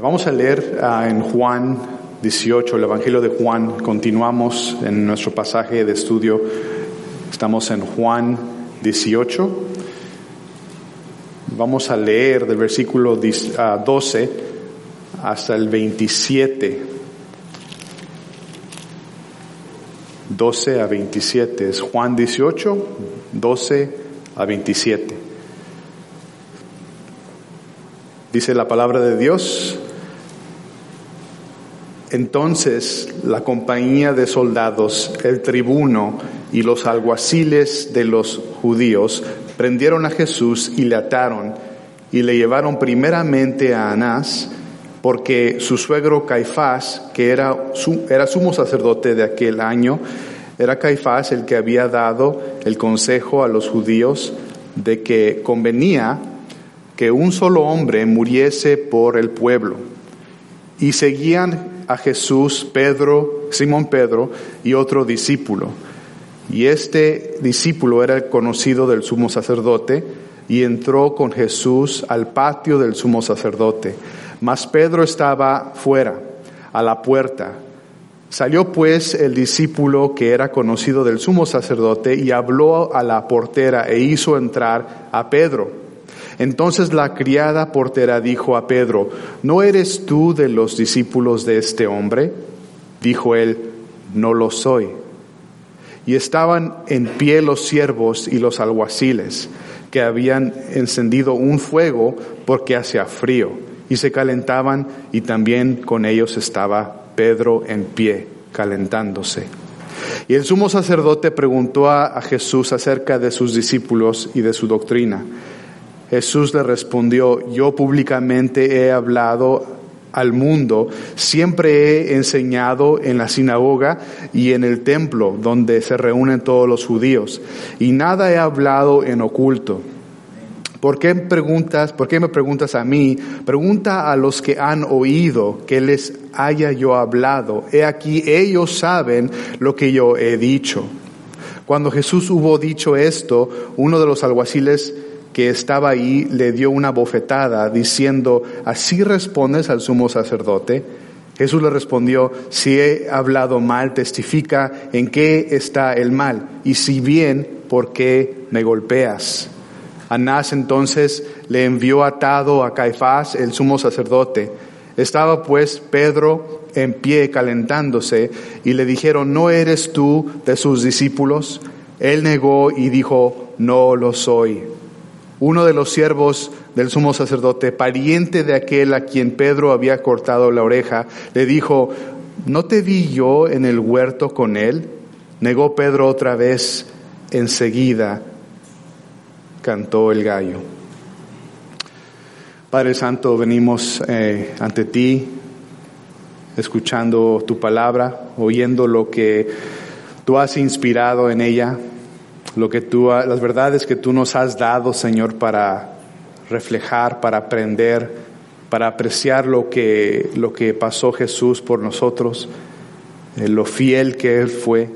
Vamos a leer ah, en Juan 18, el Evangelio de Juan. Continuamos en nuestro pasaje de estudio. Estamos en Juan 18. Vamos a leer del versículo 12 ah, hasta el 27. 12 a 27. Es Juan 18, 12 a 27. Dice la palabra de Dios. Entonces la compañía de soldados, el tribuno y los alguaciles de los judíos prendieron a Jesús y le ataron y le llevaron primeramente a Anás, porque su suegro Caifás, que era, era sumo sacerdote de aquel año, era Caifás el que había dado el consejo a los judíos de que convenía que un solo hombre muriese por el pueblo. Y seguían a Jesús Pedro, Simón Pedro y otro discípulo. Y este discípulo era conocido del sumo sacerdote y entró con Jesús al patio del sumo sacerdote. Mas Pedro estaba fuera, a la puerta. Salió pues el discípulo que era conocido del sumo sacerdote y habló a la portera e hizo entrar a Pedro. Entonces la criada portera dijo a Pedro, ¿no eres tú de los discípulos de este hombre? Dijo él, no lo soy. Y estaban en pie los siervos y los alguaciles, que habían encendido un fuego porque hacía frío, y se calentaban, y también con ellos estaba Pedro en pie, calentándose. Y el sumo sacerdote preguntó a, Jesús acerca de sus discípulos y de su doctrina. Jesús le respondió, yo públicamente he hablado al mundo, siempre he enseñado en la sinagoga y en el templo donde se reúnen todos los judíos, y nada he hablado en oculto. ¿Por qué preguntas, por qué me preguntas a mí? Pregunta a los que han oído que les haya yo hablado. He aquí, ellos saben lo que yo he dicho. Cuando Jesús hubo dicho esto, uno de los alguaciles que estaba ahí le dio una bofetada diciendo, ¿así respondes al sumo sacerdote? Jesús le respondió, si he hablado mal, testifica en qué está el mal, y si bien, ¿por qué me golpeas? Anás entonces le envió atado a Caifás, el sumo sacerdote. Estaba pues Pedro en pie calentándose y le dijeron, ¿no eres tú de sus discípulos? Él negó y dijo, no lo soy uno de los siervos del sumo sacerdote, pariente de aquel a quien Pedro había cortado la oreja, le dijo, ¿no te vi yo en el huerto con él? Negó Pedro otra vez, enseguida cantó el gallo. Padre Santo, venimos eh, ante ti, escuchando tu palabra, oyendo lo que tú has inspirado en ella lo que tú, las verdades que tú nos has dado, Señor, para reflejar, para aprender, para apreciar lo que, lo que pasó Jesús por nosotros, eh, lo fiel que Él fue,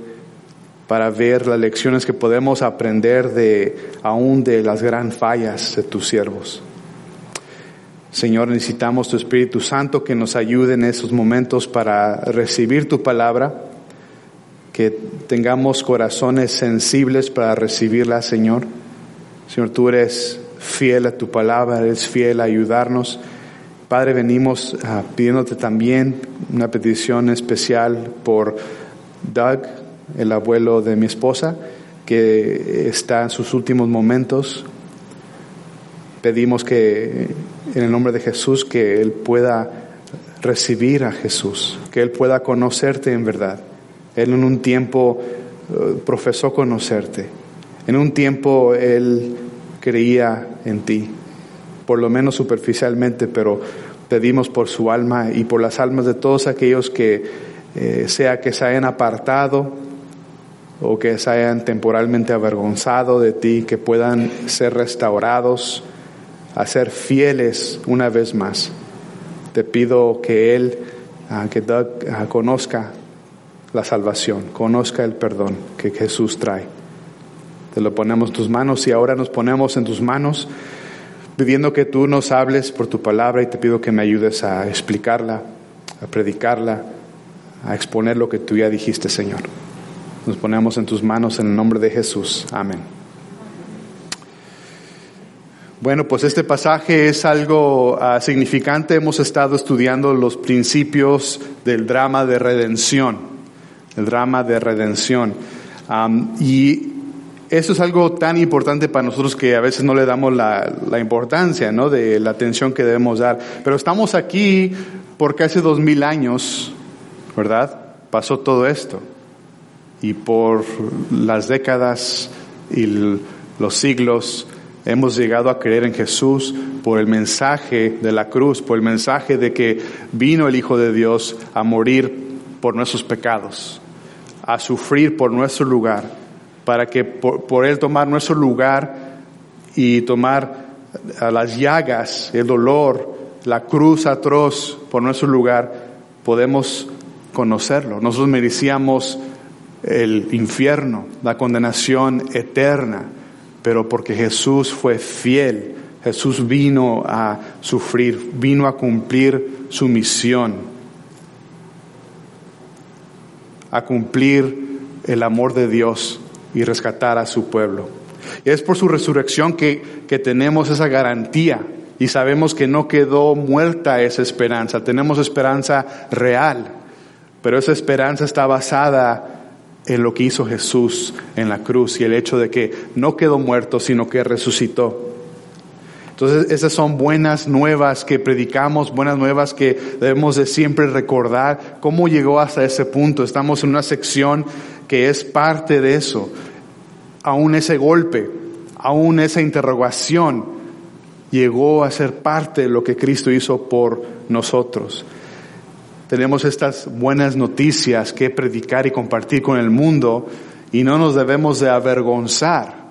para ver las lecciones que podemos aprender de aún de las gran fallas de tus siervos. Señor, necesitamos tu Espíritu Santo que nos ayude en esos momentos para recibir tu palabra que tengamos corazones sensibles para recibirla, Señor. Señor, tú eres fiel a tu palabra, eres fiel a ayudarnos. Padre, venimos ah, pidiéndote también una petición especial por Doug, el abuelo de mi esposa, que está en sus últimos momentos. Pedimos que en el nombre de Jesús que él pueda recibir a Jesús, que él pueda conocerte en verdad él en un tiempo eh, profesó conocerte. En un tiempo Él creía en ti, por lo menos superficialmente, pero pedimos por su alma y por las almas de todos aquellos que, eh, sea que se hayan apartado o que se hayan temporalmente avergonzado de ti, que puedan ser restaurados, a ser fieles una vez más. Te pido que Él, ah, que Doug ah, conozca la salvación, conozca el perdón que Jesús trae. Te lo ponemos en tus manos y ahora nos ponemos en tus manos pidiendo que tú nos hables por tu palabra y te pido que me ayudes a explicarla, a predicarla, a exponer lo que tú ya dijiste, Señor. Nos ponemos en tus manos en el nombre de Jesús. Amén. Bueno, pues este pasaje es algo uh, significante. Hemos estado estudiando los principios del drama de redención, el drama de redención. Y eso es algo tan importante para nosotros que a veces no le damos la, la, importancia, ¿no? De la atención que debemos dar. Pero estamos aquí porque hace dos mil años, ¿verdad? Pasó todo esto. Y por las décadas y los siglos, Hemos llegado a creer en Jesús por el mensaje de la cruz, por el mensaje de que vino el Hijo de Dios a morir por nuestros pecados, a sufrir por nuestro lugar, para que por, Él tomar nuestro lugar y tomar las llagas, el dolor, la cruz atroz por nuestro lugar, podemos conocerlo. Nosotros merecíamos el infierno, la condenación eterna pero porque Jesús fue fiel, Jesús vino a sufrir, vino a cumplir su misión, a cumplir el amor de Dios y rescatar a su pueblo. Es por su resurrección que, que tenemos esa garantía y sabemos que no quedó muerta esa esperanza, tenemos esperanza real, pero esa esperanza está basada en lo que hizo Jesús en la cruz y el hecho de que no quedó muerto, sino que resucitó. Entonces, esas son buenas nuevas que predicamos, buenas nuevas que debemos de siempre recordar cómo llegó hasta ese punto. Estamos en una sección que es parte de eso. Aún ese golpe, aún esa interrogación llegó a ser parte de lo que Cristo hizo por nosotros tenemos estas buenas noticias que predicar y compartir con el mundo y no nos debemos de avergonzar.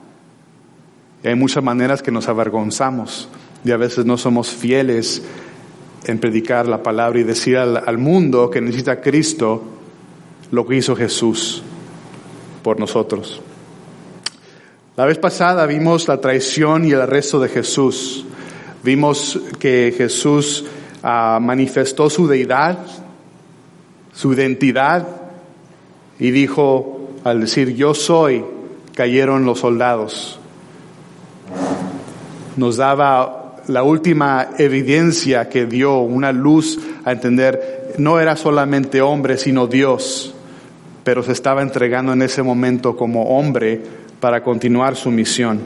Hay muchas maneras que nos avergonzamos y a veces no somos fieles en predicar la palabra y decir al, mundo que necesita Cristo lo que hizo Jesús por nosotros. La vez pasada vimos la traición y el arresto de Jesús. Vimos que Jesús uh, manifestó su deidad su identidad y dijo, al decir yo soy, cayeron los soldados. Nos daba la última evidencia que dio, una luz a entender, no era solamente hombre, sino Dios, pero se estaba entregando en ese momento como hombre para continuar su misión.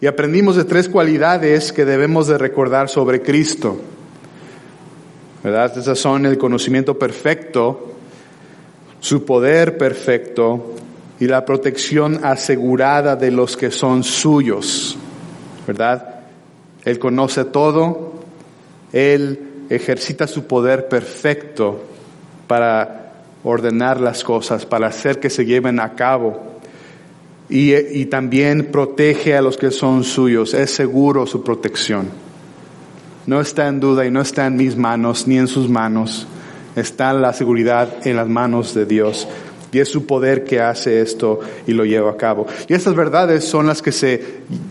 Y aprendimos de tres cualidades que debemos de recordar sobre Cristo. ¿verdad? Esas son el conocimiento perfecto, su poder perfecto y la protección asegurada de los que son suyos, ¿verdad? Él conoce todo, Él ejercita su poder perfecto para ordenar las cosas, para hacer que se lleven a cabo. Y, y también protege a los que son suyos, es seguro su protección no está en duda y no está en mis manos ni en sus manos. Está la seguridad en las manos de Dios. Y es su poder que hace esto y lo lleva a cabo. Y estas verdades son las que se,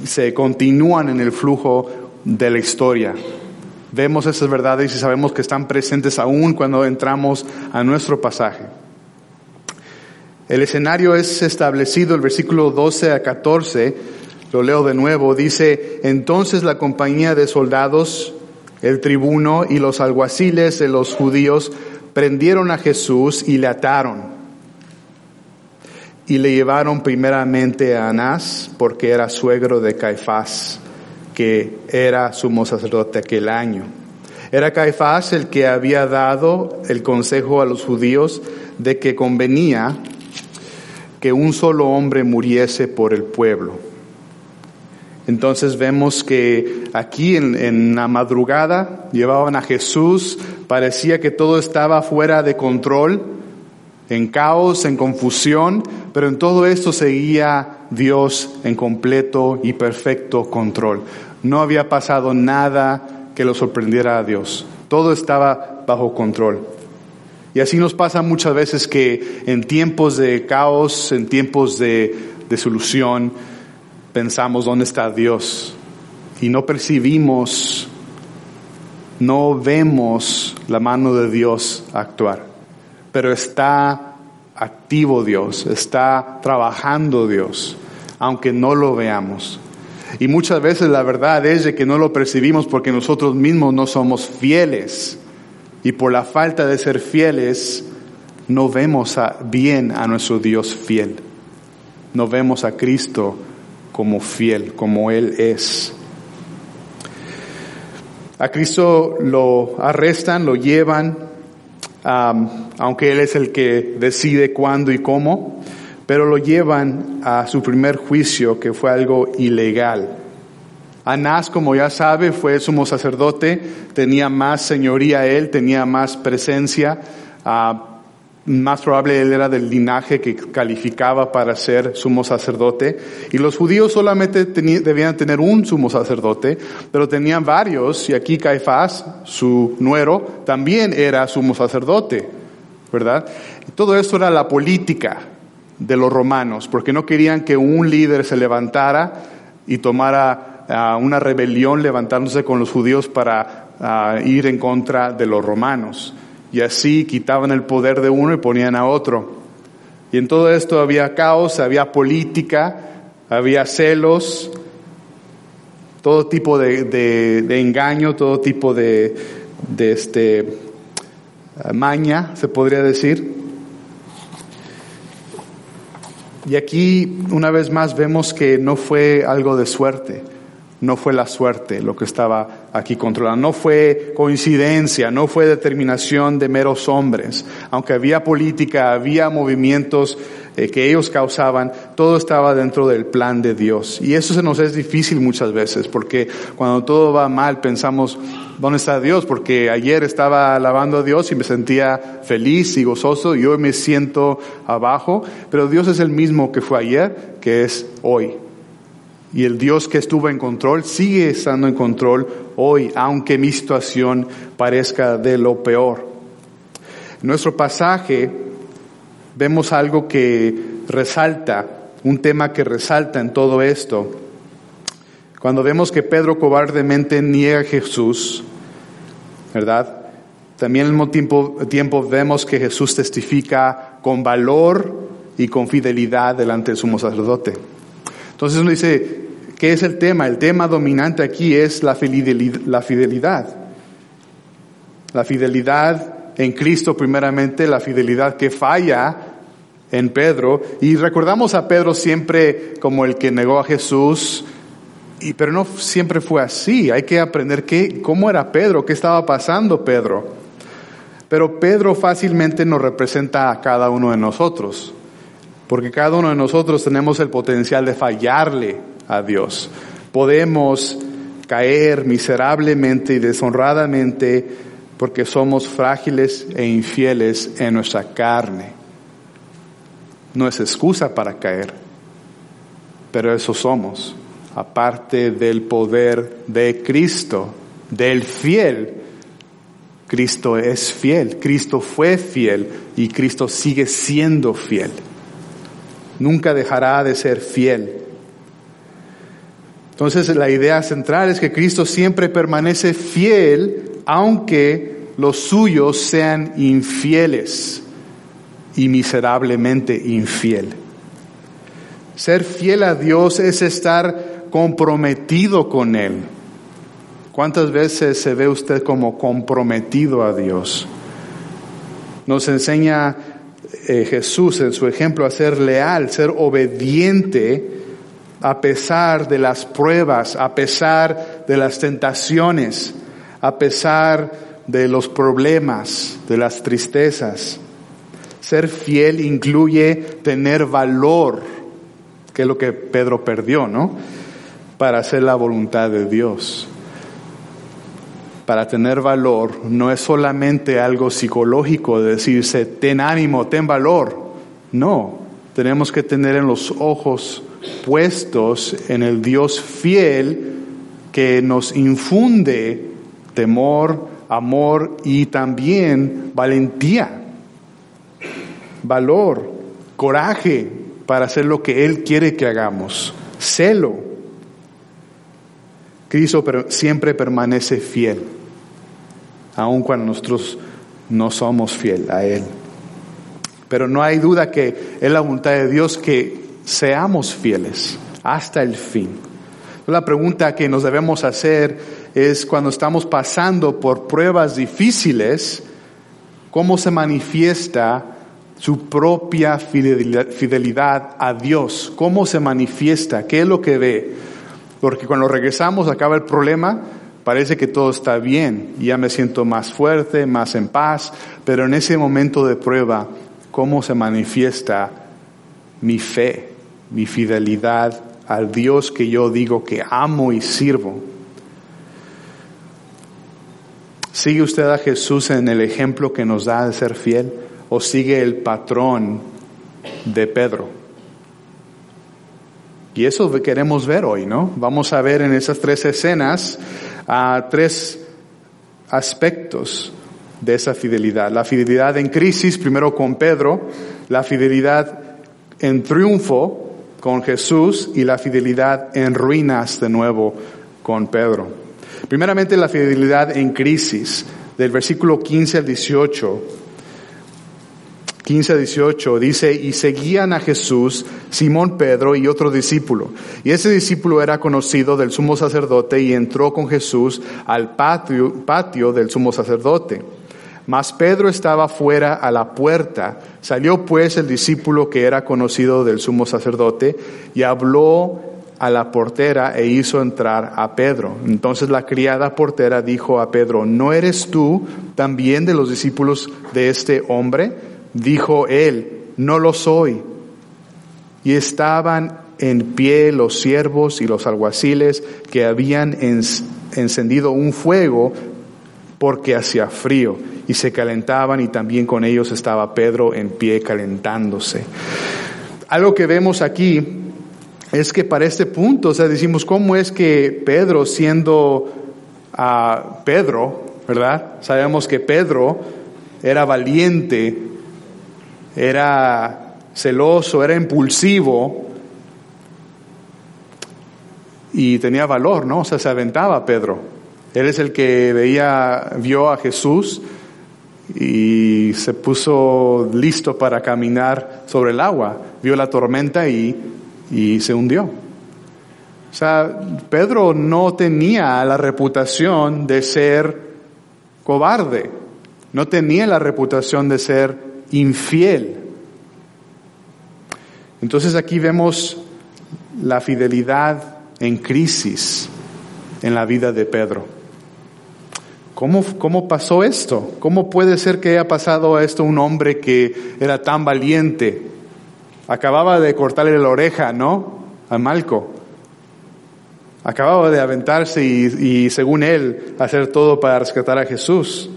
se continúan en el flujo de la historia. Vemos esas verdades y sabemos que están presentes aún cuando entramos a nuestro pasaje. El escenario es establecido, el versículo 12 a 14, lo leo de nuevo, dice, entonces la compañía de soldados el tribuno y los alguaciles de los judíos prendieron a Jesús y le ataron. Y le llevaron primeramente a Anás, porque era suegro de Caifás, que era sumo sacerdote aquel año. Era Caifás el que había dado el consejo a los judíos de que convenía que un solo hombre muriese por el pueblo. Entonces vemos que aquí en, la madrugada llevaban a Jesús, parecía que todo estaba fuera de control, en caos, en confusión, pero en todo esto seguía Dios en completo y perfecto control. No había pasado nada que lo sorprendiera a Dios. Todo estaba bajo control. Y así nos pasa muchas veces que en tiempos de caos, en tiempos de, de solución, pensamos, ¿dónde está Dios? y no percibimos, no vemos la mano de Dios actuar, pero está activo Dios, está trabajando Dios, aunque no lo veamos. Y muchas veces la verdad es de que no lo percibimos porque nosotros mismos no somos fieles. Y por la falta de ser fieles, no vemos bien a nuestro Dios fiel. No vemos a Cristo como fiel, como Él es. A Cristo lo arrestan, lo llevan, aunque Él es el que decide cuándo y cómo, pero lo llevan a su primer juicio, que fue algo ilegal. Anás, como ya sabe, fue sumo sacerdote, tenía más señoría él, tenía más presencia, ah, más probable él era del linaje que calificaba para ser sumo sacerdote. Y los judíos solamente debían tener un sumo sacerdote, pero tenían varios, y aquí Caifás, su nuero, también era sumo sacerdote, ¿verdad? Y todo esto era la política de los romanos, porque no querían que un líder se levantara y tomara ah, una rebelión levantándose con los judíos para ah, ir en contra de los romanos y así quitaban el poder de uno y ponían a otro. Y en todo esto había caos, había política, había celos, todo tipo de, engaño, todo tipo de, de este, maña, se podría decir. Y aquí una vez más vemos que no fue algo de suerte no fue la suerte lo que estaba aquí controlando, no fue coincidencia, no fue determinación de meros hombres. Aunque había política, había movimientos eh, que ellos causaban, todo estaba dentro del plan de Dios. Y eso se nos es difícil muchas veces, porque cuando todo va mal pensamos, ¿dónde está Dios? Porque ayer estaba alabando a Dios y me sentía feliz y gozoso y hoy me siento abajo, pero Dios es el mismo que fue ayer, que es hoy. Y el Dios que estuvo en control sigue estando en control hoy, aunque mi situación parezca de lo peor. En nuestro pasaje vemos algo que resalta, un tema que resalta en todo esto. Cuando vemos que Pedro cobardemente niega a Jesús, ¿verdad? También al mismo tiempo, vemos que Jesús testifica con valor y con fidelidad delante del sumo sacerdote. Entonces uno dice, ¿Qué es el tema? El tema dominante aquí es la fidelidad. La fidelidad en Cristo primeramente, la fidelidad que falla en Pedro. Y recordamos a Pedro siempre como el que negó a Jesús, y, pero no siempre fue así. Hay que aprender qué, cómo era Pedro, qué estaba pasando Pedro. Pero Pedro fácilmente nos representa a cada uno de nosotros, porque cada uno de nosotros tenemos el potencial de fallarle a Dios. Podemos caer miserablemente y deshonradamente porque somos frágiles e infieles en nuestra carne. No es excusa para caer, pero eso somos, aparte del poder de Cristo, del fiel. Cristo es fiel, Cristo fue fiel y Cristo sigue siendo fiel. Nunca dejará de ser fiel. Entonces la idea central es que Cristo siempre permanece fiel aunque los suyos sean infieles y miserablemente infiel. Ser fiel a Dios es estar comprometido con Él. ¿Cuántas veces se ve usted como comprometido a Dios? Nos enseña eh, Jesús en su ejemplo a ser leal, ser obediente a pesar de las pruebas, a pesar de las tentaciones, a pesar de los problemas, de las tristezas. Ser fiel incluye tener valor, que es lo que Pedro perdió, ¿no? Para hacer la voluntad de Dios. Para tener valor no es solamente algo psicológico de decirse, ten ánimo, ten valor. No, tenemos que tener en los ojos puestos en el Dios fiel que nos infunde temor, amor y también valentía, valor, coraje para hacer lo que Él quiere que hagamos, celo. Cristo siempre permanece fiel, aun cuando nosotros no somos fiel a Él. Pero no hay duda que es la voluntad de Dios que seamos fieles hasta el fin. La pregunta que nos debemos hacer es cuando estamos pasando por pruebas difíciles, ¿cómo se manifiesta su propia fidelidad a Dios? ¿Cómo se manifiesta? ¿Qué es lo que ve? Porque cuando regresamos acaba el problema, parece que todo está bien, ya me siento más fuerte, más en paz, pero en ese momento de prueba, ¿cómo se manifiesta mi fe, mi fidelidad al Dios que yo digo que amo y sirvo. ¿Sigue usted a Jesús en el ejemplo que nos da de ser fiel o sigue el patrón de Pedro? Y eso queremos ver hoy, ¿no? Vamos a ver en esas tres escenas a tres aspectos de esa fidelidad. La fidelidad en crisis, primero con Pedro, la fidelidad en triunfo con Jesús y la fidelidad en ruinas de nuevo con Pedro. Primeramente la fidelidad en crisis, del versículo 15 al 18. 15 al 18 dice, y seguían a Jesús Simón Pedro y otro discípulo. Y ese discípulo era conocido del sumo sacerdote y entró con Jesús al patio, patio del sumo sacerdote. Mas Pedro estaba fuera a la puerta. Salió pues el discípulo que era conocido del sumo sacerdote y habló a la portera e hizo entrar a Pedro. Entonces la criada portera dijo a Pedro, ¿no eres tú también de los discípulos de este hombre? Dijo él, no lo soy. Y estaban en pie los siervos y los alguaciles que habían encendido un fuego porque hacía frío y se calentaban y también con ellos estaba Pedro en pie calentándose. Algo que vemos aquí es que para este punto, o sea, decimos, ¿cómo es que Pedro siendo a Pedro, verdad? Sabemos que Pedro era valiente, era celoso, era impulsivo y tenía valor, ¿no? O sea, se aventaba Pedro. Él es el que veía, vio a Jesús y se puso listo para caminar sobre el agua. Vio la tormenta y, y se hundió. O sea, Pedro no tenía la reputación de ser cobarde, no tenía la reputación de ser infiel. Entonces aquí vemos la fidelidad en crisis en la vida de Pedro. ¿Cómo, pasó esto? ¿Cómo puede ser que haya pasado a un hombre que era tan valiente? Acababa de cortarle la oreja, ¿no? A Malco. Acababa de aventarse y, y según él hacer todo para rescatar a Jesús.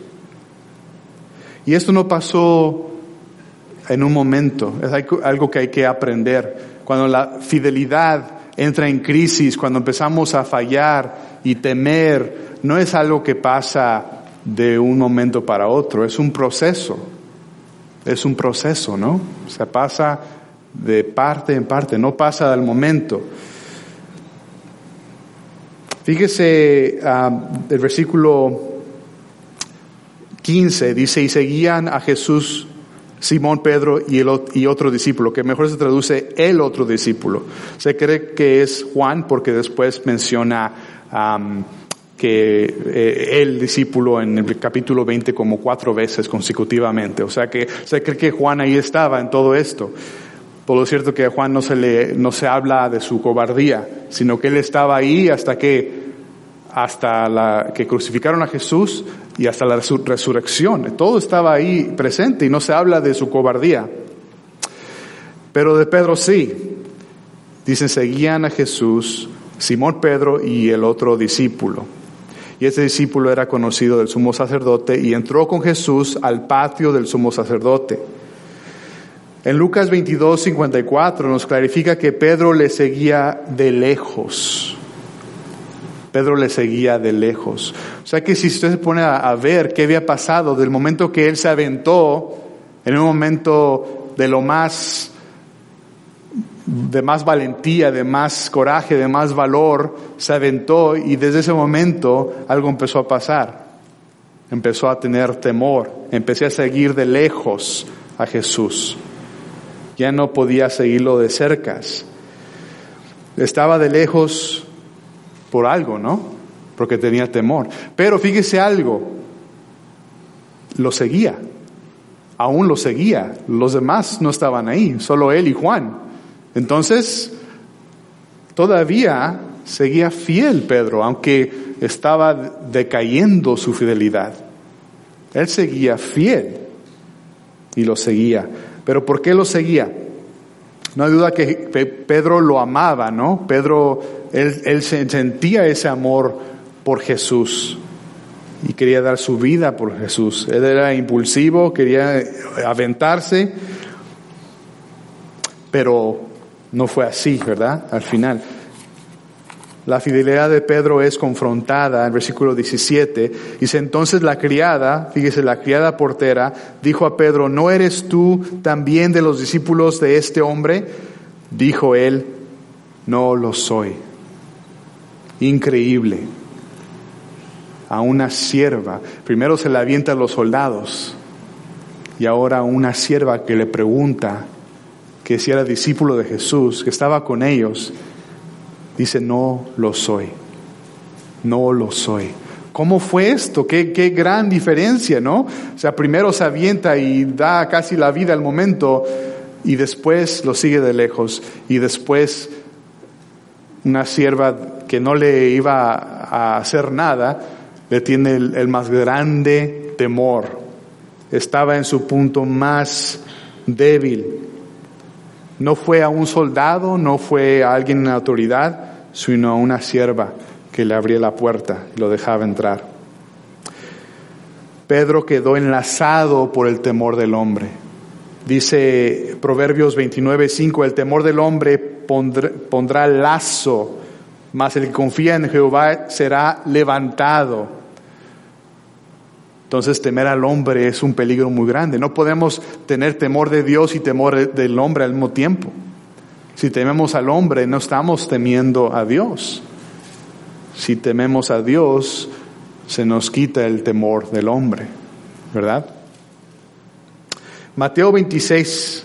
Y esto no pasó en un momento, es algo que hay que aprender. Cuando la fidelidad entra en crisis, cuando empezamos a fallar y temer, no es algo que pasa de un momento para otro, es un proceso. Es un proceso, ¿no? Se pasa de parte en parte, no pasa del momento. Fíjese ah, el versículo 15, dice, y seguían a Jesús Simón, Pedro y, el, otro discípulo, que mejor se traduce el otro discípulo. Se cree que es Juan porque después menciona que eh, el discípulo en el capítulo 20 como cuatro veces consecutivamente. O sea que se cree que Juan ahí estaba en todo esto. Por lo cierto que a Juan no se le, no se habla de su cobardía, sino que él estaba ahí hasta que, hasta la, que crucificaron a Jesús y hasta la resurrección. Todo estaba ahí presente y no se habla de su cobardía. Pero de Pedro sí. Dicen, seguían a Jesús, Simón Pedro y el otro discípulo. Y ese discípulo era conocido del sumo sacerdote y entró con Jesús al patio del sumo sacerdote. En Lucas 22, 54 nos clarifica que Pedro le seguía de lejos. Pedro le seguía de lejos. O sea que si usted se pone a, ver qué había pasado del momento que él se aventó, en un momento de lo más de más valentía, de más coraje, de más valor, se aventó y desde ese momento algo empezó a pasar. Empezó a tener temor, empecé a seguir de lejos a Jesús. Ya no podía seguirlo de cercas. Estaba de lejos por algo, ¿no? Porque tenía temor. Pero fíjese algo, lo seguía, aún lo seguía. Los demás no estaban ahí, solo él y Juan. Entonces, todavía seguía fiel Pedro, aunque estaba decayendo su fidelidad. Él seguía fiel y lo seguía. Pero ¿por qué lo seguía? No hay duda que Pedro lo amaba, ¿no? Pedro, él, sentía ese amor por Jesús y quería dar su vida por Jesús. Él era impulsivo, quería aventarse, pero no fue así, ¿verdad? Al final. La fidelidad de Pedro es confrontada en versículo 17. Dice entonces la criada, fíjese, la criada portera, dijo a Pedro, ¿no eres tú también de los discípulos de este hombre? Dijo él, no lo soy. Increíble. A una sierva, primero se la avienta los soldados y ahora a una sierva que le pregunta, que si era discípulo de Jesús, que estaba con ellos, dice, no lo soy, no lo soy. ¿Cómo fue esto? Qué, qué gran diferencia, ¿no? O sea, primero se avienta y da casi la vida al momento y después lo sigue de lejos y después una sierva que no le iba a hacer nada, le tiene el, el más grande temor. Estaba en su punto más débil no fue a un soldado, no fue a alguien en autoridad, sino a una sierva que le abría la puerta y lo dejaba entrar. Pedro quedó enlazado por el temor del hombre. Dice Proverbios 29:5, el temor del hombre pondrá, pondrá lazo, mas el que confía en Jehová será levantado. Entonces temer al hombre es un peligro muy grande. No podemos tener temor de Dios y temor del hombre al mismo tiempo. Si tememos al hombre, no estamos temiendo a Dios. Si tememos a Dios, se nos quita el temor del hombre, ¿verdad? Mateo 26,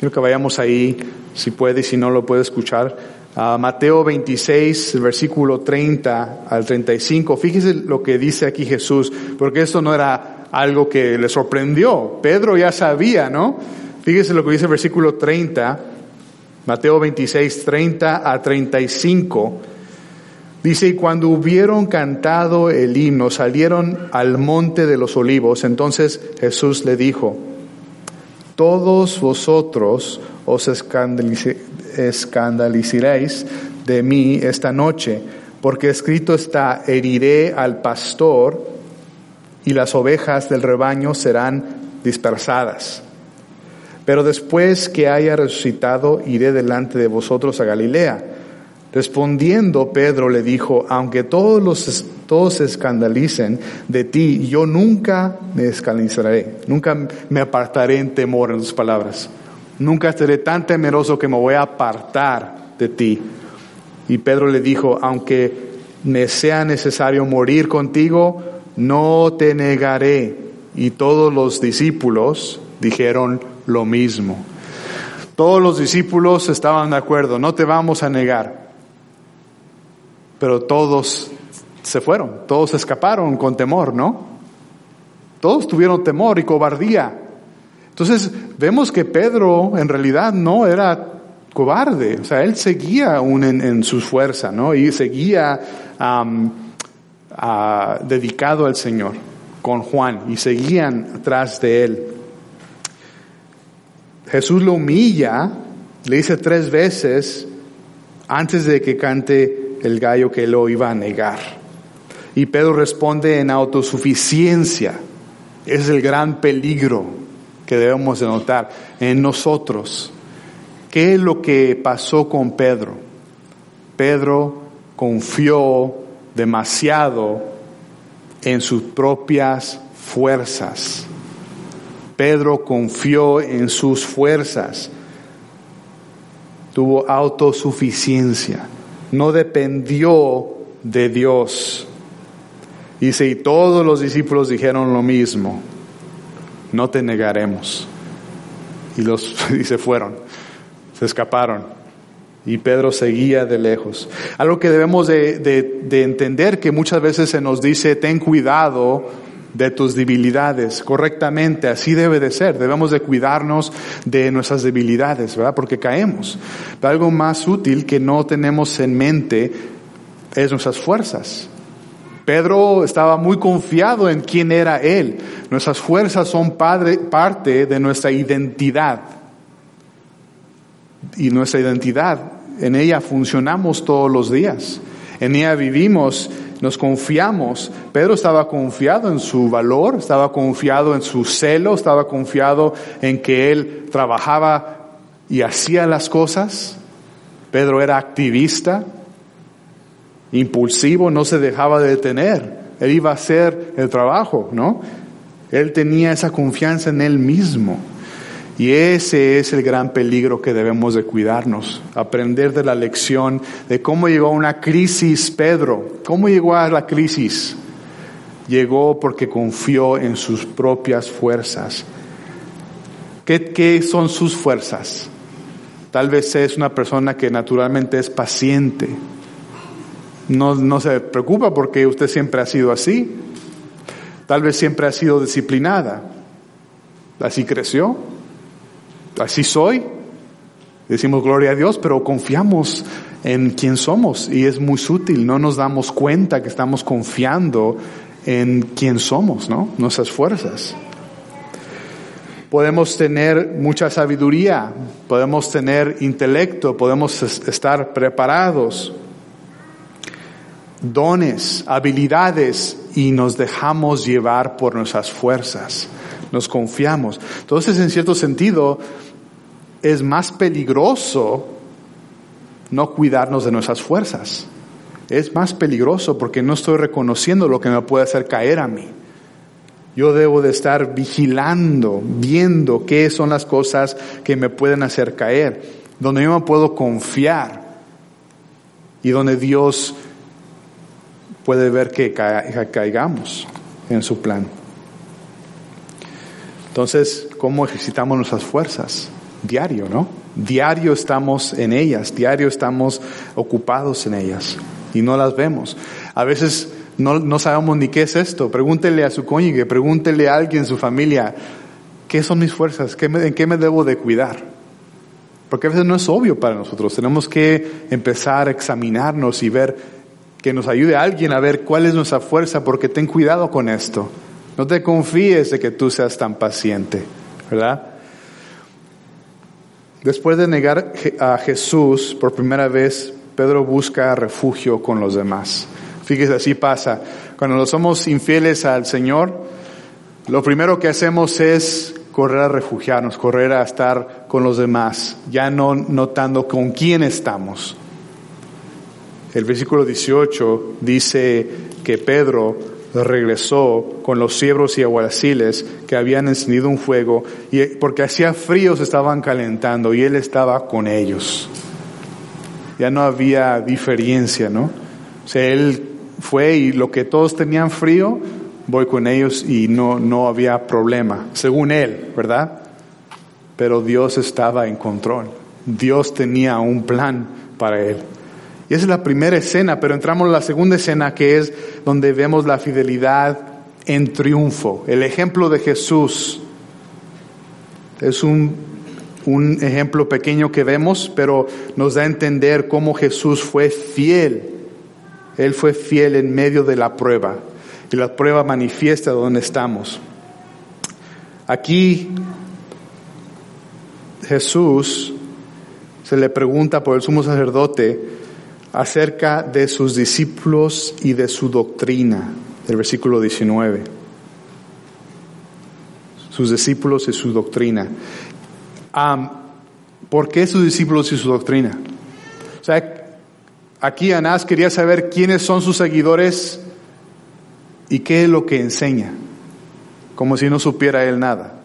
quiero que vayamos ahí, si puede, si no lo puede escuchar. Mateo 26, versículo 30 al 35. Fíjese lo que dice aquí Jesús, porque esto no era algo que le sorprendió. Pedro ya sabía, ¿no? Fíjese lo que dice el versículo 30, Mateo 26, 30 a 35. Dice, y cuando hubieron cantado el himno, salieron al monte de los olivos. Entonces Jesús le dijo, todos vosotros os escandalizaréis de mí esta noche, porque escrito está, heriré al pastor y las ovejas del rebaño serán dispersadas. Pero después que haya resucitado, iré delante de vosotros a Galilea. Respondiendo Pedro le dijo, aunque todos los todos se escandalicen de ti, yo nunca me escandalizaré, nunca me apartaré en temor en sus palabras. Nunca seré tan temeroso que me voy a apartar de ti. Y Pedro le dijo, aunque me sea necesario morir contigo, no te negaré. Y todos los discípulos dijeron lo mismo. Todos los discípulos estaban de acuerdo, no te vamos a negar. Pero todos se fueron, todos escaparon con temor, ¿no? Todos tuvieron temor y cobardía. Entonces vemos que Pedro en realidad no era cobarde, o sea, él seguía aún en, su fuerza, ¿no? Y seguía dedicado al Señor con Juan y seguían atrás de él. Jesús lo humilla, le dice tres veces antes de que cante el gallo que lo iba a negar. Y Pedro responde en autosuficiencia. Es el gran peligro que debemos de notar en nosotros. ¿Qué es lo que pasó con Pedro? Pedro confió demasiado en sus propias fuerzas. Pedro confió en sus fuerzas. tuvo autosuficiencia, no dependió de Dios. Dice, y todos los discípulos dijeron lo mismo, no te negaremos. Y los y se fueron, se escaparon. Y Pedro seguía de lejos. Algo que debemos de, de entender que muchas veces se nos dice, ten cuidado de tus debilidades correctamente, así debe de ser, debemos de cuidarnos de nuestras debilidades, ¿verdad? Porque caemos. algo más útil que no tenemos en mente es nuestras fuerzas. Pedro estaba muy confiado en quién era él. Nuestras fuerzas son parte de nuestra identidad. Y nuestra identidad, en ella funcionamos todos los días. En ella vivimos nos confiamos. Pedro estaba confiado en su valor, estaba confiado en su celo, estaba confiado en que él trabajaba y hacía las cosas. Pedro era activista, impulsivo, no se dejaba de detener. Él iba a hacer el trabajo, ¿no? Él tenía esa confianza en él mismo. Y ese es el gran peligro que debemos de cuidarnos, aprender de la lección de cómo llegó a una crisis Pedro, cómo llegó a la crisis. Llegó porque confió en sus propias fuerzas. ¿Qué, son sus fuerzas? Tal vez es una persona que naturalmente es paciente. No, no se preocupa porque usted siempre ha sido así. Tal vez siempre ha sido disciplinada. Así creció así soy. Decimos gloria a Dios, pero confiamos en quién somos y es muy sutil. No nos damos cuenta que estamos confiando en quién somos, ¿no? Nuestras fuerzas. Podemos tener mucha sabiduría, podemos tener intelecto, podemos estar preparados, dones, habilidades y nos dejamos llevar por nuestras fuerzas nos confiamos. Entonces, en cierto sentido, es más peligroso no cuidarnos de nuestras fuerzas. Es más peligroso porque no estoy reconociendo lo que me puede hacer caer a mí. Yo debo de estar vigilando, viendo qué son las cosas que me pueden hacer caer, donde yo me puedo confiar y donde Dios puede ver que caigamos en su plan. Entonces, ¿cómo ejercitamos nuestras fuerzas? Diario, ¿no? Diario estamos en ellas, diario estamos ocupados en ellas y no las vemos. A veces no, sabemos ni qué es esto. Pregúntele a su cónyuge, pregúntele a alguien en su familia, ¿qué son mis fuerzas? ¿En qué me debo de cuidar? Porque a veces no es obvio para nosotros. Tenemos que empezar a examinarnos y ver que nos ayude a alguien a ver cuál es nuestra fuerza, porque ten cuidado con esto. No te confíes de que tú seas tan paciente, ¿verdad? Después de negar a Jesús por primera vez, Pedro busca refugio con los demás. Fíjese, así pasa. Cuando nos somos infieles al Señor, lo primero que hacemos es correr a refugiarnos, correr a estar con los demás, ya no notando con quién estamos. El versículo 18 dice que Pedro regresó con los siebros y aguaciles que habían encendido un fuego y porque hacía frío se estaban calentando y él estaba con ellos. Ya no había diferencia, ¿no? O sea, él fue y lo que todos tenían frío, voy con ellos y no, no había problema, según él, ¿verdad? Pero Dios estaba en control. Dios tenía un plan para él. Y esa es la primera escena, pero entramos en la segunda escena que es donde vemos la fidelidad en triunfo. El ejemplo de Jesús es un, un ejemplo pequeño que vemos, pero nos da a entender cómo Jesús fue fiel. Él fue fiel en medio de la prueba. Y la prueba manifiesta dónde estamos. Aquí Jesús se le pregunta por el sumo sacerdote, acerca de sus discípulos y de su doctrina, del versículo 19. Sus discípulos y su doctrina. ¿Por qué sus discípulos y su doctrina? O sea, aquí Anás quería saber quiénes son sus seguidores y qué es lo que enseña, como si no supiera él nada.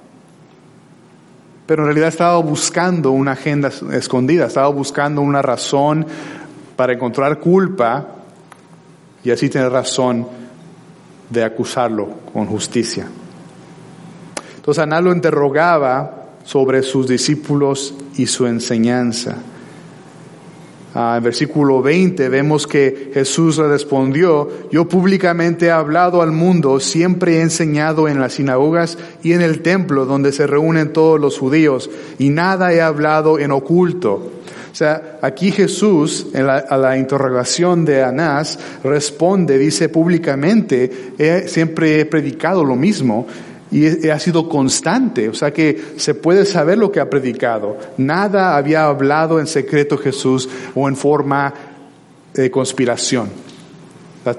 pero en realidad estaba buscando una agenda escondida, estaba buscando una razón para encontrar culpa y así tener razón de acusarlo con justicia. Entonces Anás lo interrogaba sobre sus discípulos y su enseñanza. Ah, en versículo 20 vemos que Jesús respondió, yo públicamente he hablado al mundo, siempre he enseñado en las sinagogas y en el templo donde se reúnen todos los judíos, y nada he hablado en oculto. O sea, aquí Jesús, a la interrogación de Anás, responde, dice públicamente, siempre he predicado lo mismo, y ha sido constante, o sea que se puede saber lo que ha predicado. Nada había hablado en secreto Jesús o en forma de conspiración.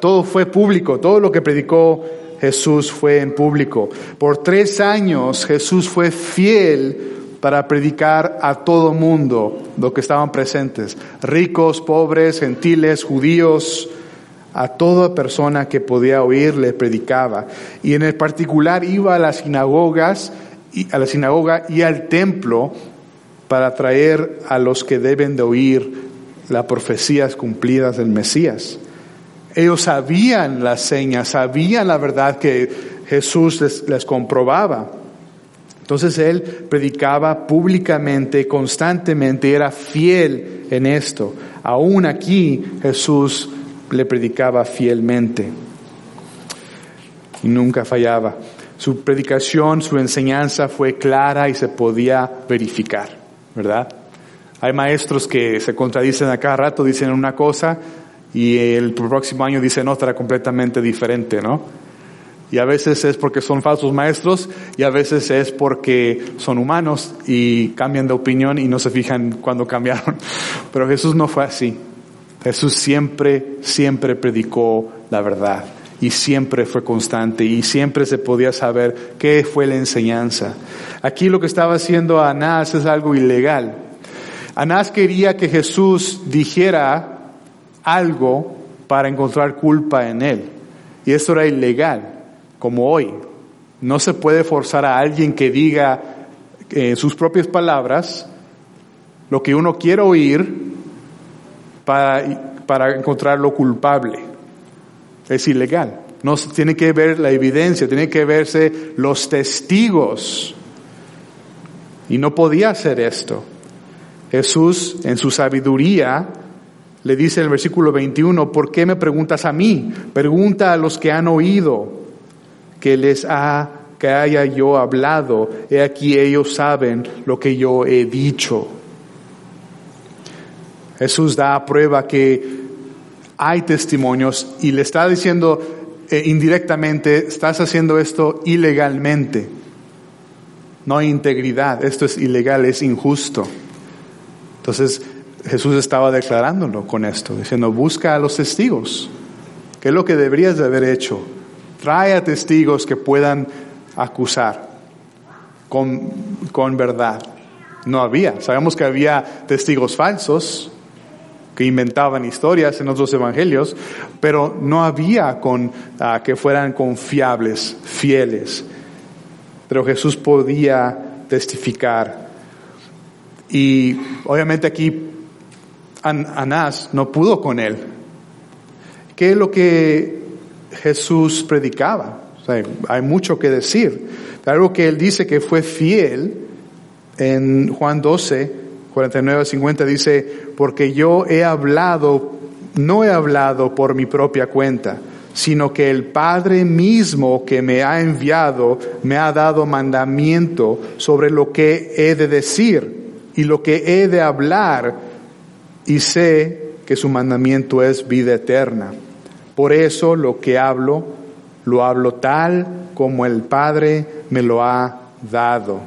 todo fue público, todo lo que predicó Jesús fue en público. Por tres años Jesús fue fiel para predicar a todo mundo lo que estaban presentes, ricos, pobres, gentiles, judíos, a toda persona que podía oír le predicaba. Y en el particular iba a las sinagogas, a la sinagoga y al templo para traer a los que deben de oír las profecías cumplidas del Mesías. Ellos sabían las señas, sabían la verdad que Jesús les comprobaba. Entonces él predicaba públicamente, constantemente, era fiel en esto. Aún aquí Jesús le predicaba fielmente y nunca fallaba. Su predicación, su enseñanza fue clara y se podía verificar, ¿verdad? Hay maestros que se contradicen a cada rato, dicen una cosa y el próximo año dicen otra completamente diferente, ¿no? Y a veces es porque son falsos maestros y a veces es porque son humanos y cambian de opinión y no se fijan cuando cambiaron. Pero Jesús no fue así. Jesús siempre, siempre predicó la verdad y siempre fue constante y siempre se podía saber qué fue la enseñanza. Aquí lo que estaba haciendo Anás es algo ilegal. Anás quería que Jesús dijera algo para encontrar culpa en él. Y eso era ilegal, como hoy. No se puede forzar a alguien que diga en sus propias palabras lo que uno quiere oír para, para encontrar lo culpable. Es ilegal. No tiene que ver la evidencia, tiene que verse los testigos. Y no podía hacer esto. Jesús, en su sabiduría, le dice en el versículo 21, ¿por qué me preguntas a mí? Pregunta a los que han oído que les ha, que haya yo hablado. He aquí ellos saben lo que yo he dicho. Jesús da prueba que hay testimonios y le está diciendo eh, indirectamente, estás haciendo esto ilegalmente. No hay integridad, esto es ilegal, es injusto. Entonces Jesús estaba declarándolo con esto, diciendo, busca a los testigos. ¿Qué es lo que deberías de haber hecho? Trae a testigos que puedan acusar con, con verdad. No había. Sabemos que había testigos falsos, que inventaban historias en otros evangelios, pero no había con ah, que fueran confiables, fieles. Pero Jesús podía testificar. Y obviamente aquí Anás no pudo con él. ¿Qué es lo que Jesús predicaba? hay mucho que decir. Algo que él dice que fue fiel en Juan 12, 49 50 dice, porque yo he hablado, no he hablado por mi propia cuenta, sino que el Padre mismo que me ha enviado me ha dado mandamiento sobre lo que he de decir y lo que he de hablar, y sé que su mandamiento es vida eterna. Por eso lo que hablo, lo hablo tal como el Padre me lo ha dado.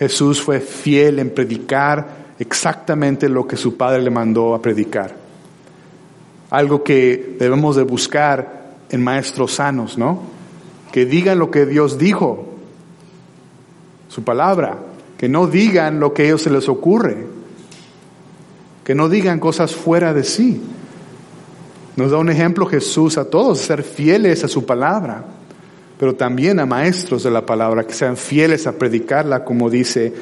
Jesús fue fiel en predicar exactamente lo que su Padre le mandó a predicar. Algo que debemos de buscar en maestros sanos, ¿no? Que digan lo que Dios dijo, su palabra, que no digan lo que a ellos se les ocurre, que no digan cosas fuera de sí. Nos da un ejemplo Jesús a todos, ser fieles a su palabra. pero también a maestros de la palabra, que sean fieles a predicarla como dice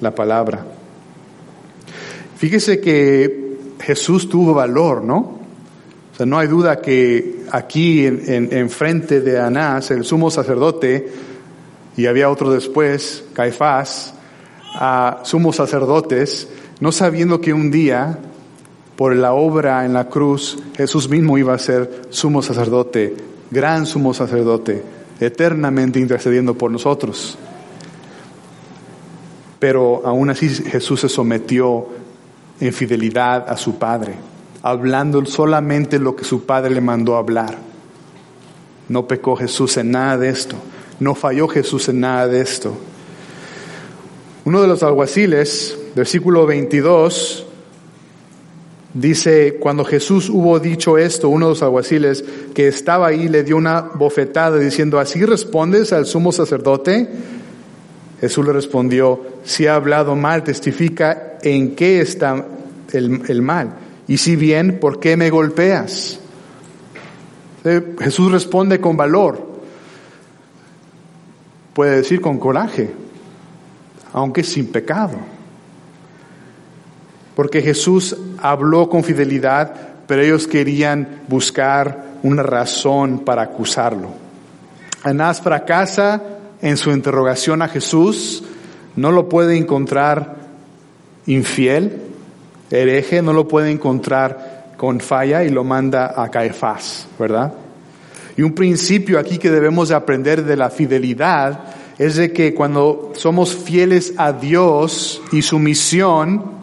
la palabra. Fíjese que Jesús tuvo valor, ¿no? O sea, no hay duda que aquí en, en, frente de Anás, el sumo sacerdote, y había otro después, Caifás, a sumos sacerdotes, no sabiendo que un día, por la obra en la cruz, Jesús mismo iba a ser sumo sacerdote, gran sumo sacerdote, eternamente intercediendo por nosotros. Pero aún así Jesús se sometió en fidelidad a su Padre, hablando solamente lo que su Padre le mandó hablar. No pecó Jesús en nada de esto, no falló Jesús en nada de esto. Uno de los alguaciles, versículo 22, dice, cuando Jesús hubo dicho esto, uno de los alguaciles que estaba ahí le dio una bofetada diciendo, ¿así respondes al sumo sacerdote? Jesús le respondió, si ha hablado mal, testifica en qué está el, el mal. Y si bien, ¿por qué me golpeas? Jesús responde con valor. Puede decir con coraje, aunque sin pecado. Porque Jesús habló con fidelidad, pero ellos querían buscar una razón para acusarlo. Anás fracasa en su interrogación a Jesús, no lo puede encontrar infiel, hereje, no lo puede encontrar con falla y lo manda a Caifás, ¿verdad? Y un principio aquí que debemos de aprender de la fidelidad es de que cuando somos fieles a Dios y su misión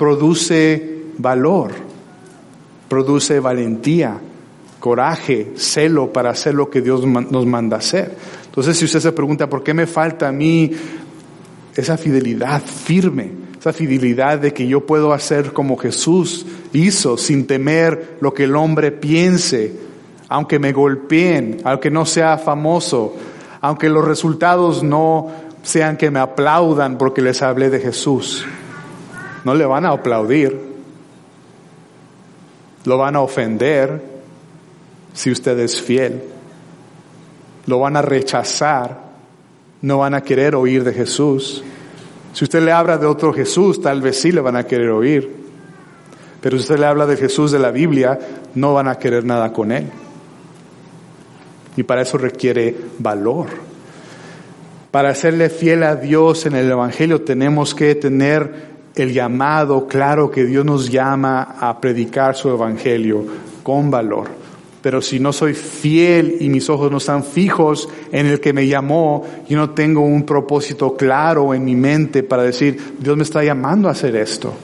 produce valor, produce valentía, coraje, celo para hacer lo que Dios nos manda hacer. Entonces, si usted se pregunta, ¿por qué me falta a mí esa fidelidad firme? Esa fidelidad de que yo puedo hacer como Jesús hizo, sin temer lo que el hombre piense, aunque me golpeen, aunque no sea famoso, aunque los resultados no sean que me aplaudan porque les hablé de Jesús. No le van a aplaudir, lo van a ofender si usted es fiel lo van a rechazar, no van a querer oír de Jesús. Si usted le habla de otro Jesús, tal vez sí le van a querer oír. Pero si usted le habla de Jesús de la Biblia, no van a querer nada con él. Y para eso requiere valor. Para serle fiel a Dios en el Evangelio tenemos que tener el llamado claro que Dios nos llama a predicar su Evangelio con valor. Pero si no soy fiel y mis ojos no están fijos en el que me llamó, yo no tengo un propósito claro en mi mente para decir, Dios me está llamando a hacer esto.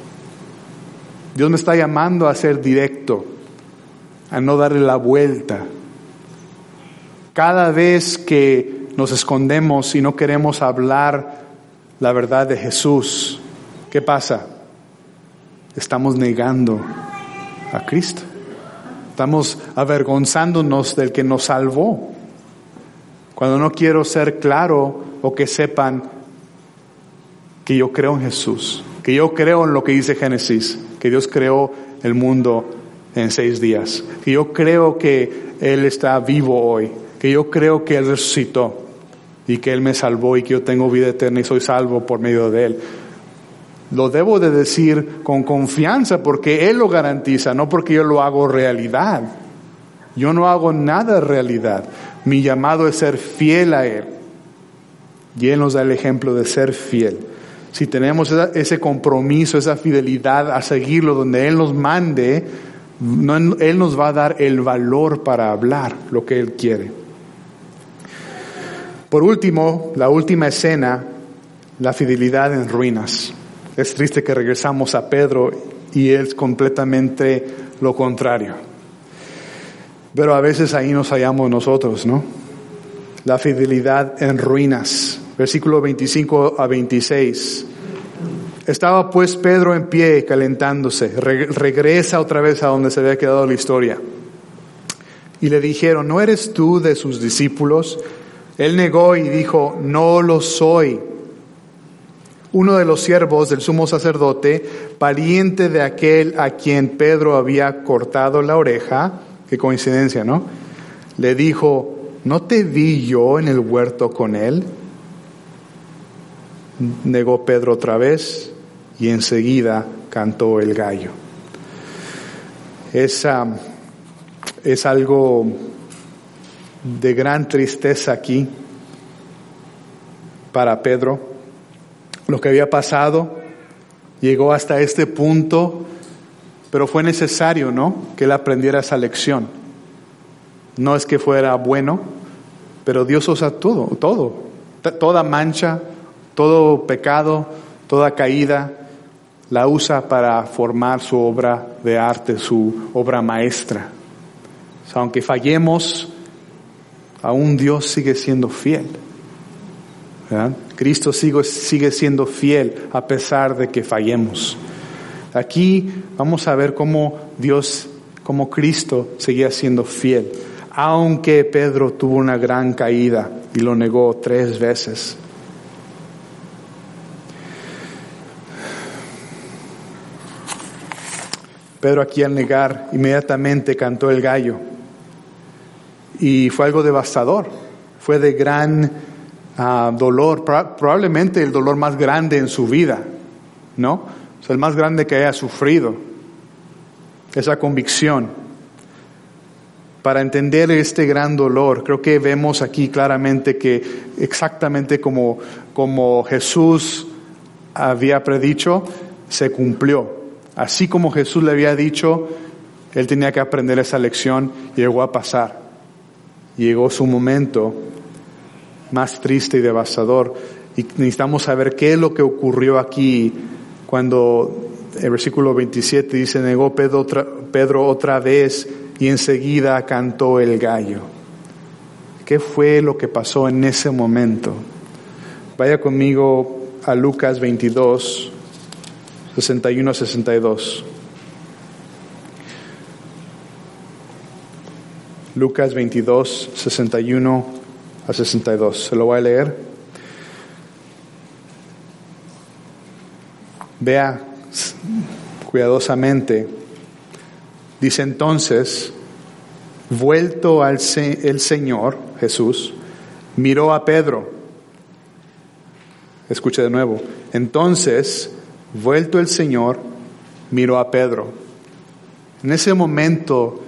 Dios me está llamando a ser directo, a no darle la vuelta. Cada vez que nos escondemos y no queremos hablar la verdad de Jesús, ¿qué pasa? Estamos negando a Cristo. Estamos avergonzándonos del que nos salvó. Cuando no quiero ser claro o que sepan que yo creo en Jesús, que yo creo en lo que dice Génesis, que Dios creó el mundo en seis días, que yo creo que Él está vivo hoy, que yo creo que Él resucitó y que Él me salvó y que yo tengo vida eterna y soy salvo por medio de Él. Lo debo de decir con confianza porque Él lo garantiza, no porque yo lo hago realidad. Yo no hago nada realidad. Mi llamado es ser fiel a Él. Y Él nos da el ejemplo de ser fiel. Si tenemos ese compromiso, esa fidelidad a seguirlo donde Él nos mande, Él nos va a dar el valor para hablar lo que Él quiere. Por último, la última escena, la fidelidad en ruinas. Es triste que regresamos a Pedro y es completamente lo contrario. Pero a veces ahí nos hallamos nosotros, ¿no? La fidelidad en ruinas. Versículo 25 a 26. Estaba pues Pedro en pie calentándose. regresa otra vez a donde se había quedado la historia. Y le dijeron, ¿no eres tú de sus discípulos? Él negó y dijo, no lo soy uno de los siervos del sumo sacerdote, pariente de aquel a quien Pedro había cortado la oreja, qué coincidencia, ¿no? Le dijo, ¿no te vi yo en el huerto con él? Negó Pedro otra vez y enseguida cantó el gallo. Es, es algo de gran tristeza aquí para Pedro. Lo que había pasado llegó hasta este punto, pero fue necesario, ¿no? Que él aprendiera esa lección. No es que fuera bueno, pero Dios usa todo, todo, toda mancha, todo pecado, toda caída, la usa para formar su obra de arte, su obra maestra. aunque fallemos, aún Dios sigue siendo fiel. Cristo sigue, siendo fiel a pesar de que fallemos. Aquí vamos a ver cómo Dios, cómo Cristo seguía siendo fiel, aunque Pedro tuvo una gran caída y lo negó tres veces. Pedro aquí al negar inmediatamente cantó el gallo y fue algo devastador, fue de gran ah, dolor, probablemente el dolor más grande en su vida, ¿no? Sea, el más grande que haya sufrido, esa convicción. Para entender este gran dolor, creo que vemos aquí claramente que exactamente como, como Jesús había predicho, se cumplió. Así como Jesús le había dicho, él tenía que aprender esa lección llegó a pasar. Llegó su momento más triste y devastador. Y necesitamos saber qué es lo que ocurrió aquí cuando el versículo 27 dice, negó Pedro otra, Pedro otra vez y enseguida cantó el gallo. ¿Qué fue lo que pasó en ese momento? Vaya conmigo a Lucas 22, 61 a 62. Lucas 22, 61 a 62. Se lo voy a leer. Vea cuidadosamente. Dice entonces, vuelto al el Señor Jesús, miró a Pedro. Escuche de nuevo. Entonces Vuelto el Señor, miró a Pedro. En ese momento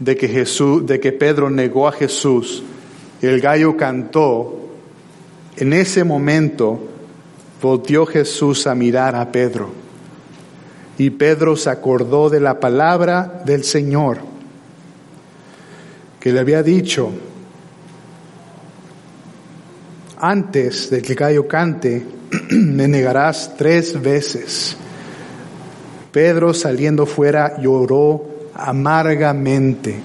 de que Jesús, de que Pedro negó a Jesús el gallo cantó, en ese momento volvió Jesús a mirar a Pedro. Y Pedro se acordó de la palabra del Señor que le había dicho, antes de que el gallo cante, me negarás tres veces. Pedro saliendo fuera lloró amargamente.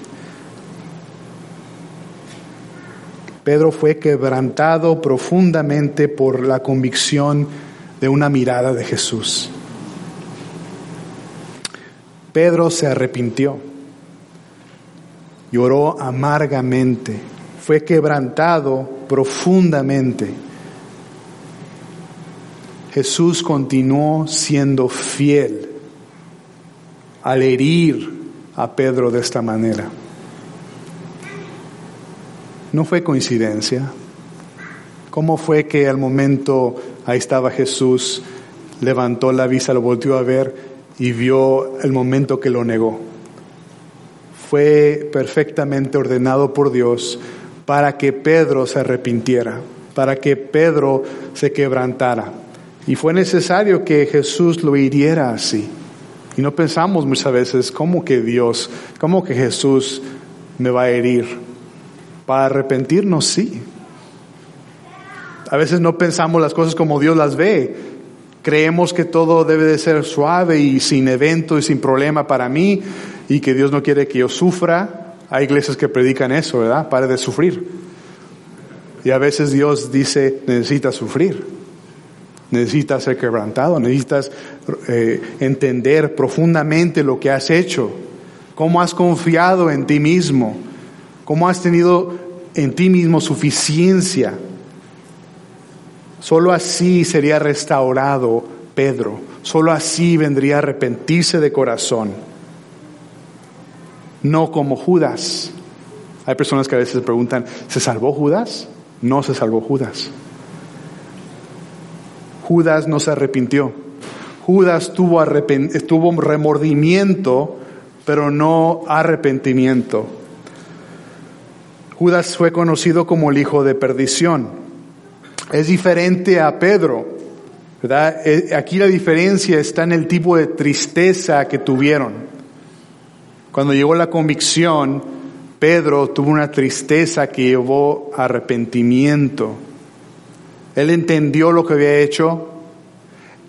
Pedro fue quebrantado profundamente por la convicción de una mirada de Jesús. Pedro se arrepintió, lloró amargamente, fue quebrantado profundamente. Jesús continuó siendo fiel al herir a Pedro de esta manera. No fue coincidencia. ¿Cómo fue que al momento ahí estaba Jesús, levantó la vista, lo volvió a ver y vio el momento que lo negó? Fue perfectamente ordenado por Dios para que Pedro se arrepintiera, para que Pedro se quebrantara. Y fue necesario que Jesús lo hiriera así. Y no pensamos muchas veces, ¿cómo que Dios, cómo que Jesús me va a herir? Para arrepentirnos, sí. A veces no pensamos las cosas como Dios las ve. Creemos que todo debe de ser suave y sin evento y sin problema para mí y que Dios no quiere que yo sufra. Hay iglesias que predican eso, ¿verdad? Pare de sufrir. Y a veces Dios dice, necesita sufrir necesitas ser quebrantado, necesitas eh, entender profundamente lo que has hecho, cómo has confiado en ti mismo, cómo has tenido en ti mismo suficiencia. Solo así sería restaurado Pedro, solo así vendría a arrepentirse de corazón, no como Judas, Hay personas que a veces preguntan, ¿se salvó Judas? No se salvó Judas. Judas no se arrepintió. Judas tuvo, tuvo remordimiento, pero no arrepentimiento. Judas fue conocido como el hijo de perdición. Es diferente a Pedro. ¿verdad? Eh, aquí la diferencia está en el tipo de tristeza que tuvieron. Cuando llegó la convicción, Pedro tuvo una tristeza que llevó a arrepentimiento. Él entendió lo que había hecho,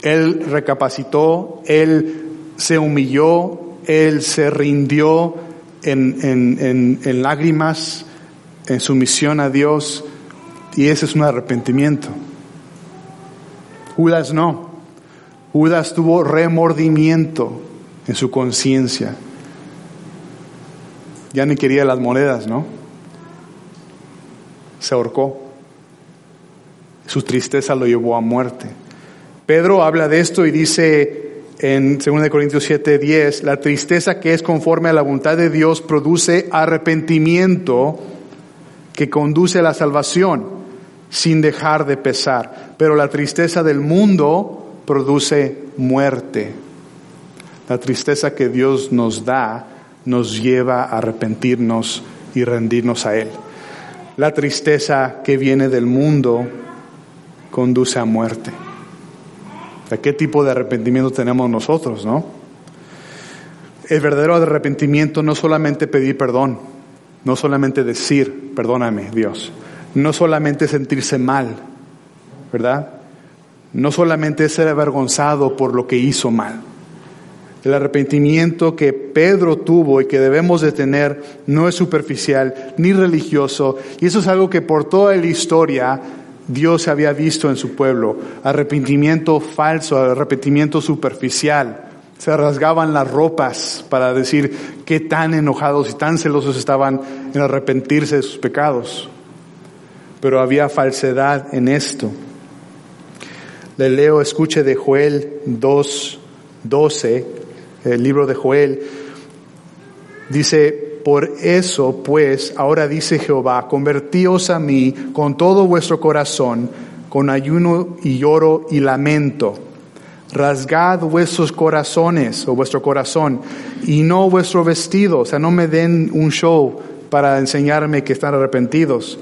él recapacitó, él se humilló, él se rindió en, en lágrimas, en sumisión a Dios, y ese es un arrepentimiento. Judas no. Judas tuvo remordimiento en su conciencia. Ya ni quería las monedas, ¿no? Se ahorcó. Su tristeza lo llevó a muerte. Pedro habla de esto y dice en 2 Corintios 7, 10, la tristeza que es conforme a la voluntad de Dios produce arrepentimiento que conduce a la salvación sin dejar de pesar. Pero la tristeza del mundo produce muerte. La tristeza que Dios nos da nos lleva a arrepentirnos y rendirnos a Él. La tristeza que viene del mundo conduce a muerte. ¿Qué tipo de arrepentimiento tenemos nosotros, no? El verdadero arrepentimiento no solamente pedir perdón, no solamente decir, perdóname Dios, no solamente sentirse mal, ¿verdad? No solamente ser avergonzado por lo que hizo mal. El arrepentimiento que Pedro tuvo y que debemos de tener no es superficial ni religioso, y eso es algo que por toda la historia Dios había visto en su pueblo. Arrepentimiento falso, arrepentimiento superficial. Se rasgaban las ropas para decir qué tan enojados y tan celosos estaban en arrepentirse de sus pecados. Pero había falsedad en esto. Le leo, escuche de Joel 2, 12, el libro de Joel. Dice, por eso, pues, ahora dice Jehová, convertíos a mí con todo vuestro corazón, con ayuno y lloro y lamento. Rasgad vuestros corazones o vuestro corazón y no vuestro vestido. O sea, no me den un show para enseñarme que están arrepentidos.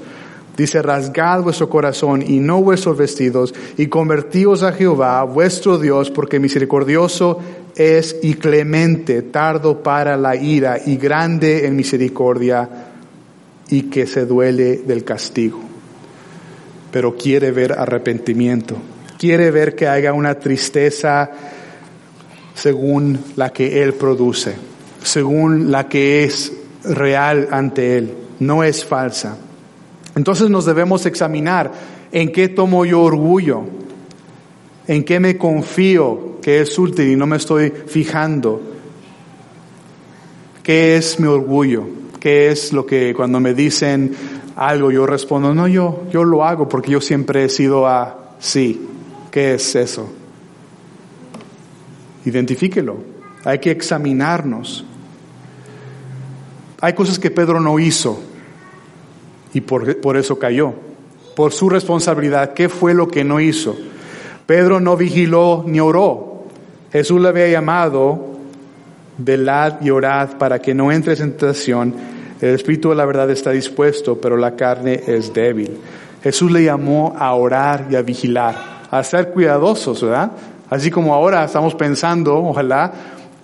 Dice, rasgad vuestro corazón y no vuestros vestidos y convertíos a Jehová, vuestro Dios, porque misericordioso es y clemente, tardo para la ira y grande en misericordia y que se duele del castigo. Pero quiere ver arrepentimiento, quiere ver que haya una tristeza según la que Él produce, según la que es real ante Él, no es falsa. Entonces nos debemos examinar en qué tomo yo orgullo, en qué me confío, que es útil y no me estoy fijando. ¿Qué es mi orgullo? ¿Qué es lo que cuando me dicen algo yo respondo, no, yo, yo lo hago porque yo siempre he sido así. ¿Qué es eso? Identifíquelo. Hay que examinarnos. Hay cosas que Pedro no hizo y por, por eso cayó. Por su responsabilidad, ¿qué fue lo que no hizo? Pedro no vigiló ni oró. Jesús le había llamado, velad y orad para que no entres en tentación. El espíritu de la verdad está dispuesto, pero la carne es débil. Jesús le llamó a orar y a vigilar, a ser cuidadosos, ¿verdad? Así como ahora estamos pensando, ojalá,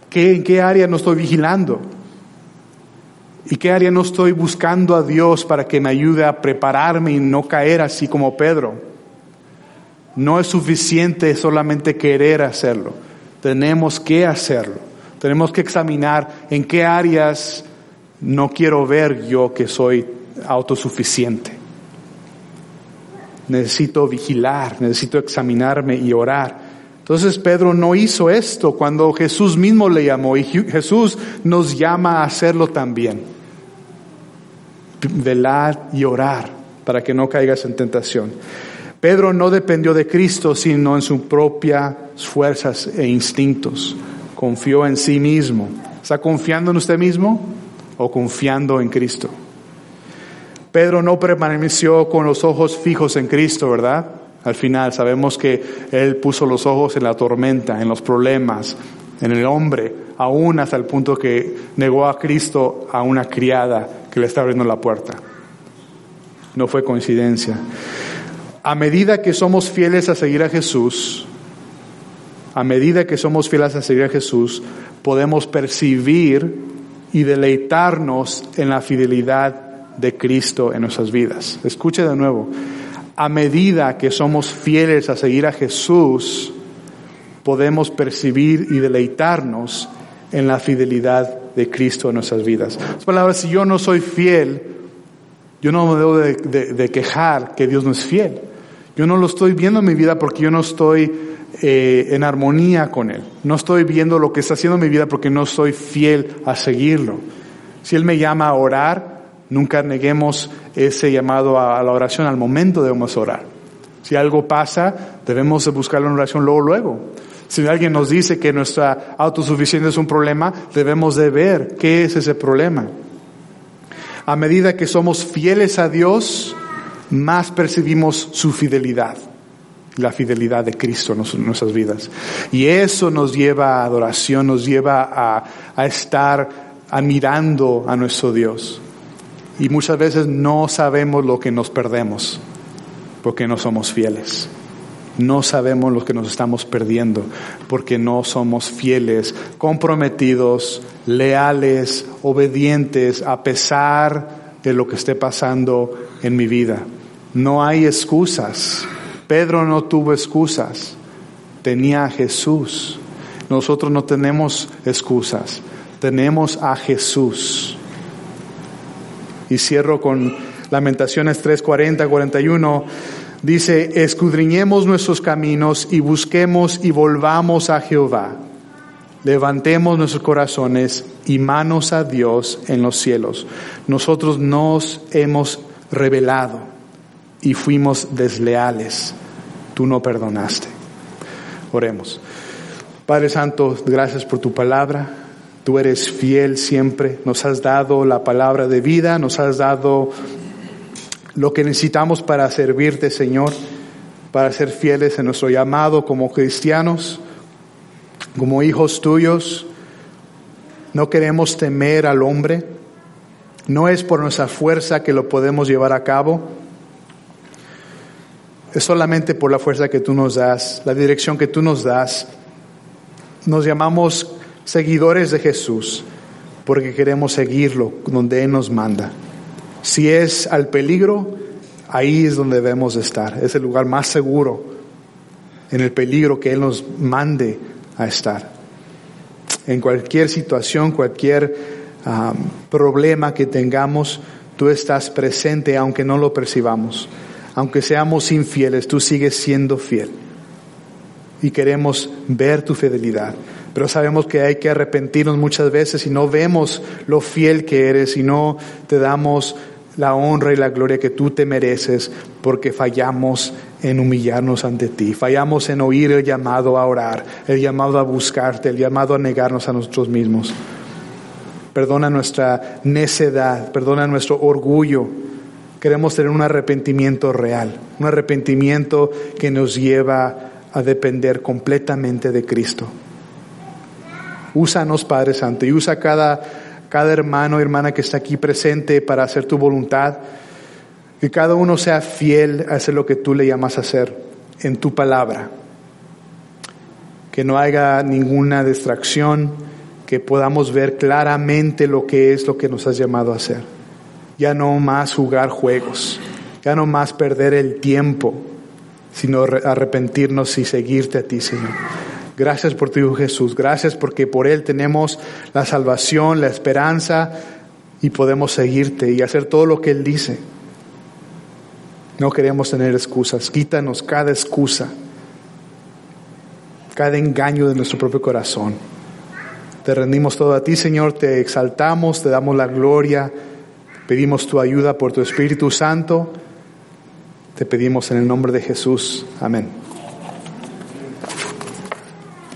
¿qué, ¿en qué área no estoy vigilando? ¿Y qué área no estoy buscando a Dios para que me ayude a prepararme y no caer así como Pedro? No es suficiente solamente querer hacerlo tenemos que hacerlo. Tenemos que examinar en qué áreas no quiero ver yo que soy autosuficiente. Necesito vigilar, necesito examinarme y orar. Entonces Pedro no hizo esto cuando Jesús mismo le llamó y Jesús nos llama a hacerlo también. Velar y orar para que no caigas en tentación. Pedro no dependió de Cristo, sino en sus propias fuerzas e instintos. Confió en sí mismo. ¿Está confiando en usted mismo o confiando en Cristo? Pedro no permaneció con los ojos fijos en Cristo, ¿verdad? Al final sabemos que él puso los ojos en la tormenta, en los problemas, en el hombre, aún hasta el punto que negó a Cristo a una criada que le está abriendo la puerta. No fue coincidencia. A medida que somos fieles a seguir a Jesús, a medida que somos fieles a seguir a Jesús, podemos percibir y deleitarnos en la fidelidad de Cristo en nuestras vidas. Escuche de nuevo, a medida que somos fieles a seguir a Jesús, podemos percibir y deleitarnos en la fidelidad de Cristo en nuestras vidas. En palabras, si yo no soy fiel, yo no me debo de, quejar que Dios no es fiel. Yo no lo estoy viendo en mi vida porque yo no estoy eh, en armonía con Él. No estoy viendo lo que está haciendo en mi vida porque no soy fiel a seguirlo. Si Él me llama a orar, nunca neguemos ese llamado a, la oración. Al momento debemos orar. Si algo pasa, debemos buscar la oración luego, luego. Si alguien nos dice que nuestra autosuficiencia es un problema, debemos de ver qué es ese problema. A medida que somos fieles a Dios, más percibimos su fidelidad, la fidelidad de Cristo en nuestras vidas. Y eso nos lleva a adoración, nos lleva a, a estar admirando a nuestro Dios. Y muchas veces no sabemos lo que nos perdemos porque no somos fieles. No sabemos lo que nos estamos perdiendo porque no somos fieles, comprometidos, leales, obedientes a pesar de lo que esté pasando en mi vida. No hay excusas. Pedro no tuvo excusas. Tenía a Jesús. Nosotros no tenemos excusas. Tenemos a Jesús. Y cierro con Lamentaciones 3, 40, 41 dice, escudriñemos nuestros caminos y busquemos y volvamos a Jehová. Levantemos nuestros corazones y manos a Dios en los cielos. Nosotros nos hemos revelado y fuimos desleales. Tú no perdonaste. Oremos. Padre Santo, gracias por tu palabra. Tú eres fiel siempre. Nos has dado la palabra de vida, nos has dado lo que necesitamos para servirte, Señor, para ser fieles en nuestro llamado como cristianos, como hijos tuyos. No queremos temer al hombre. No es por nuestra fuerza que lo podemos llevar a cabo. Es solamente por la fuerza que tú nos das, la dirección que tú nos das. Nos llamamos seguidores de Jesús porque queremos seguirlo donde Él nos manda. Si es al peligro, ahí es donde debemos estar. Es el lugar más seguro en el peligro que Él nos mande a estar. En cualquier situación, cualquier problema que tengamos, tú estás presente aunque no lo percibamos. Aunque seamos infieles, tú sigues siendo fiel. Y queremos ver tu fidelidad. Pero sabemos que hay que arrepentirnos muchas veces y no vemos lo fiel que eres y no te damos la honra y la gloria que tú te mereces porque fallamos en humillarnos ante ti, fallamos en oír el llamado a orar, el llamado a buscarte, el llamado a negarnos a nosotros mismos. Perdona nuestra necedad, perdona nuestro orgullo. Queremos tener un arrepentimiento real, un arrepentimiento que nos lleva a depender completamente de Cristo. Úsanos, Padre Santo, y usa cada, cada hermano y hermana que está aquí presente para hacer tu voluntad. Que cada uno sea fiel a hacer lo que tú le llamas a hacer en tu palabra. Que no haya ninguna distracción, que podamos ver claramente lo que es lo que nos has llamado a hacer. Ya no más jugar juegos, ya no más perder el tiempo, sino arrepentirnos y seguirte a ti, Señor. Gracias por tu Hijo Jesús. Gracias porque por Él tenemos la salvación, la esperanza y podemos seguirte y hacer todo lo que Él dice. No queremos tener excusas. Quítanos cada excusa, cada engaño de nuestro propio corazón. Te rendimos todo a ti, Señor. Te exaltamos, te damos la gloria. Pedimos tu ayuda por tu Espíritu Santo. Te pedimos en el nombre de Jesús. Amén.